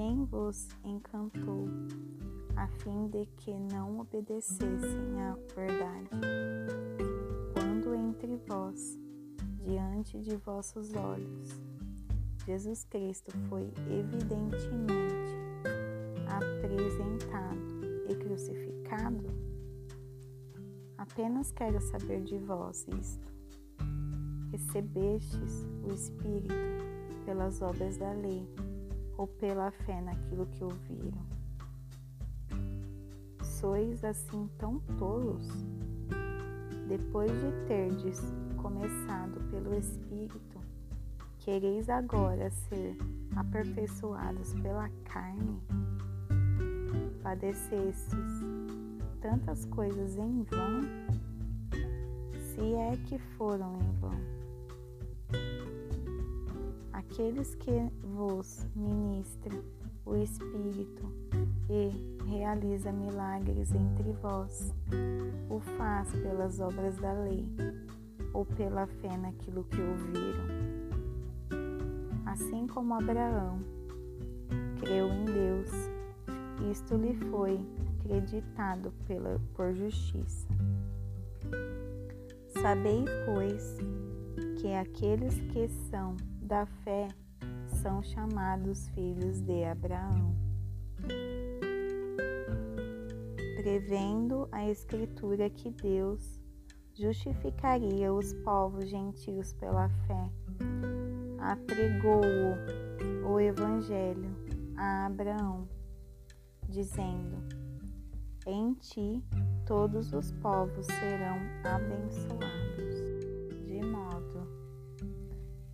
Quem vos encantou, a fim de que não obedecessem à verdade? Quando entre vós, diante de vossos olhos, Jesus Cristo foi evidentemente apresentado e crucificado? Apenas quero saber de vós isto. Recebestes o Espírito pelas obras da lei ou pela fé naquilo que ouviram? Sois assim tão tolos? Depois de terdes começado pelo Espírito, quereis agora ser aperfeiçoados pela carne? Padecestes tantas coisas em vão, se é que foram em vão aqueles que vos ministra o Espírito e realiza milagres entre vós, o faz pelas obras da lei ou pela fé naquilo que ouviram. Assim como Abraão creu em Deus, isto lhe foi creditado pela, por justiça. Sabei, pois, que aqueles que são da fé são chamados filhos de Abraão. Prevendo a Escritura que Deus justificaria os povos gentios pela fé, apregou o Evangelho a Abraão, dizendo: Em ti todos os povos serão abençoados, de modo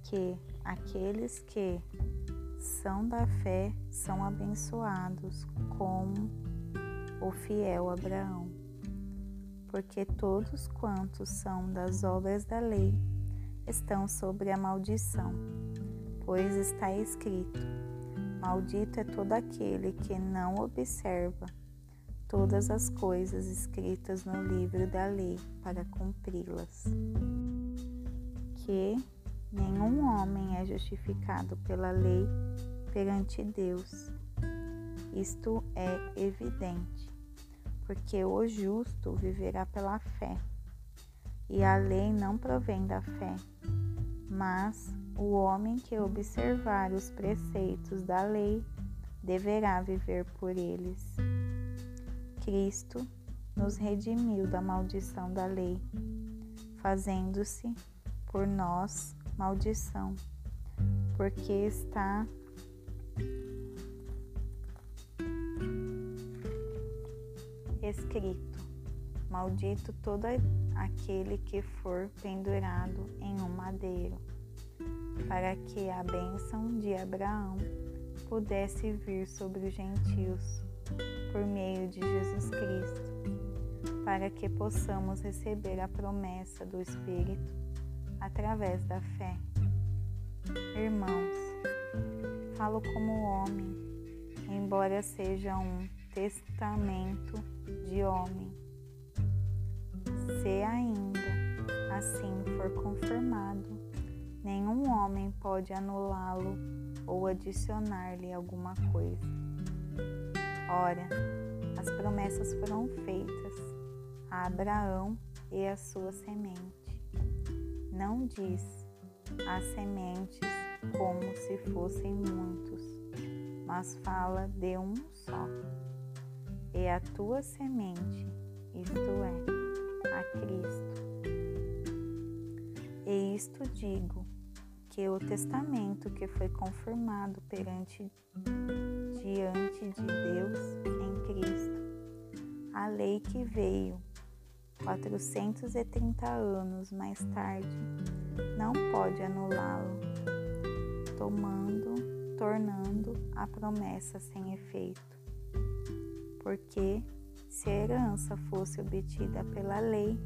que Aqueles que são da fé são abençoados como o fiel Abraão, porque todos quantos são das obras da lei estão sobre a maldição, pois está escrito: Maldito é todo aquele que não observa todas as coisas escritas no livro da lei para cumpri-las. Que Nenhum homem é justificado pela lei perante Deus. Isto é evidente, porque o justo viverá pela fé. E a lei não provém da fé, mas o homem que observar os preceitos da lei deverá viver por eles. Cristo nos redimiu da maldição da lei, fazendo-se por nós maldição, porque está escrito: Maldito todo aquele que for pendurado em um madeiro, para que a bênção de Abraão pudesse vir sobre os gentios por meio de Jesus Cristo, para que possamos receber a promessa do Espírito através da fé. Irmãos, falo como homem, embora seja um testamento de homem. Se ainda assim for confirmado, nenhum homem pode anulá-lo ou adicionar-lhe alguma coisa. Ora, as promessas foram feitas a Abraão e a sua semente não diz as sementes como se fossem muitos, mas fala de um só. E a tua semente, isto é, a Cristo. E isto digo, que o testamento que foi confirmado perante diante de Deus em Cristo, a lei que veio 430 anos mais tarde, não pode anulá-lo, tomando, tornando a promessa sem efeito. Porque se a herança fosse obtida pela lei,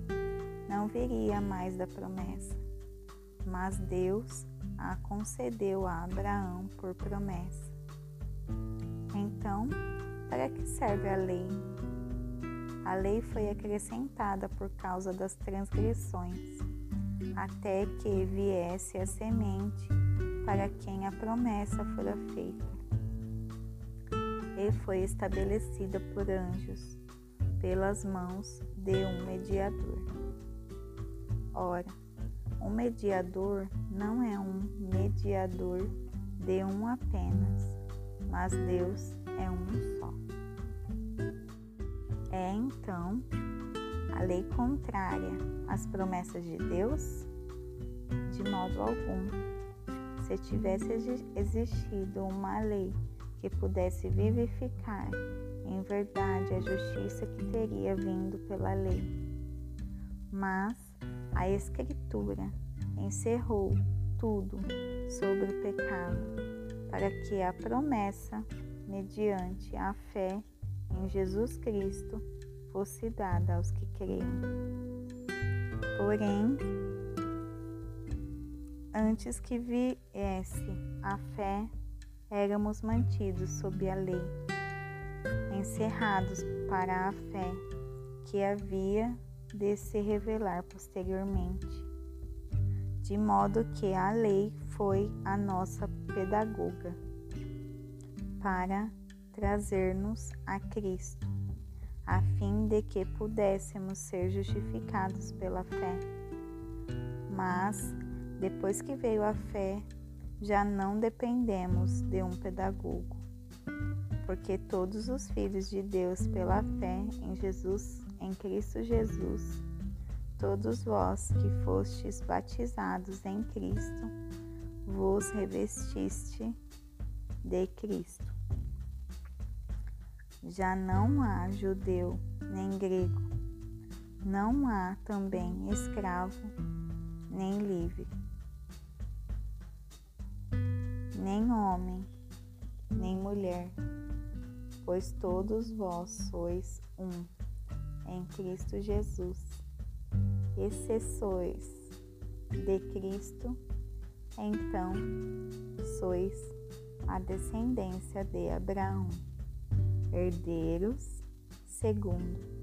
não viria mais da promessa. Mas Deus a concedeu a Abraão por promessa. Então, para que serve a lei? A lei foi acrescentada por causa das transgressões, até que viesse a semente para quem a promessa fora feita. lei foi estabelecida por anjos, pelas mãos de um mediador. Ora, um mediador não é um mediador de um apenas, mas Deus é um lei contrária às promessas de Deus? De modo algum. Se tivesse existido uma lei que pudesse vivificar em verdade a justiça que teria vindo pela lei. Mas a Escritura encerrou tudo sobre o pecado, para que a promessa, mediante a fé em Jesus Cristo, fosse dada aos que creem. Porém, antes que viesse a fé, éramos mantidos sob a lei, encerrados para a fé que havia de se revelar posteriormente. De modo que a lei foi a nossa pedagoga para trazer-nos a Cristo, a fim de que pudéssemos ser justificados pela fé. Mas, depois que veio a fé, já não dependemos de um pedagogo, porque todos os filhos de Deus pela fé em Jesus, em Cristo Jesus, todos vós que fostes batizados em Cristo, vos revestiste de Cristo. Já não há judeu nem grego, não há também escravo nem livre nem homem, nem mulher, pois todos vós sois um em Cristo Jesus. E se sois de Cristo, então sois a descendência de Abraão, herdeiros segundo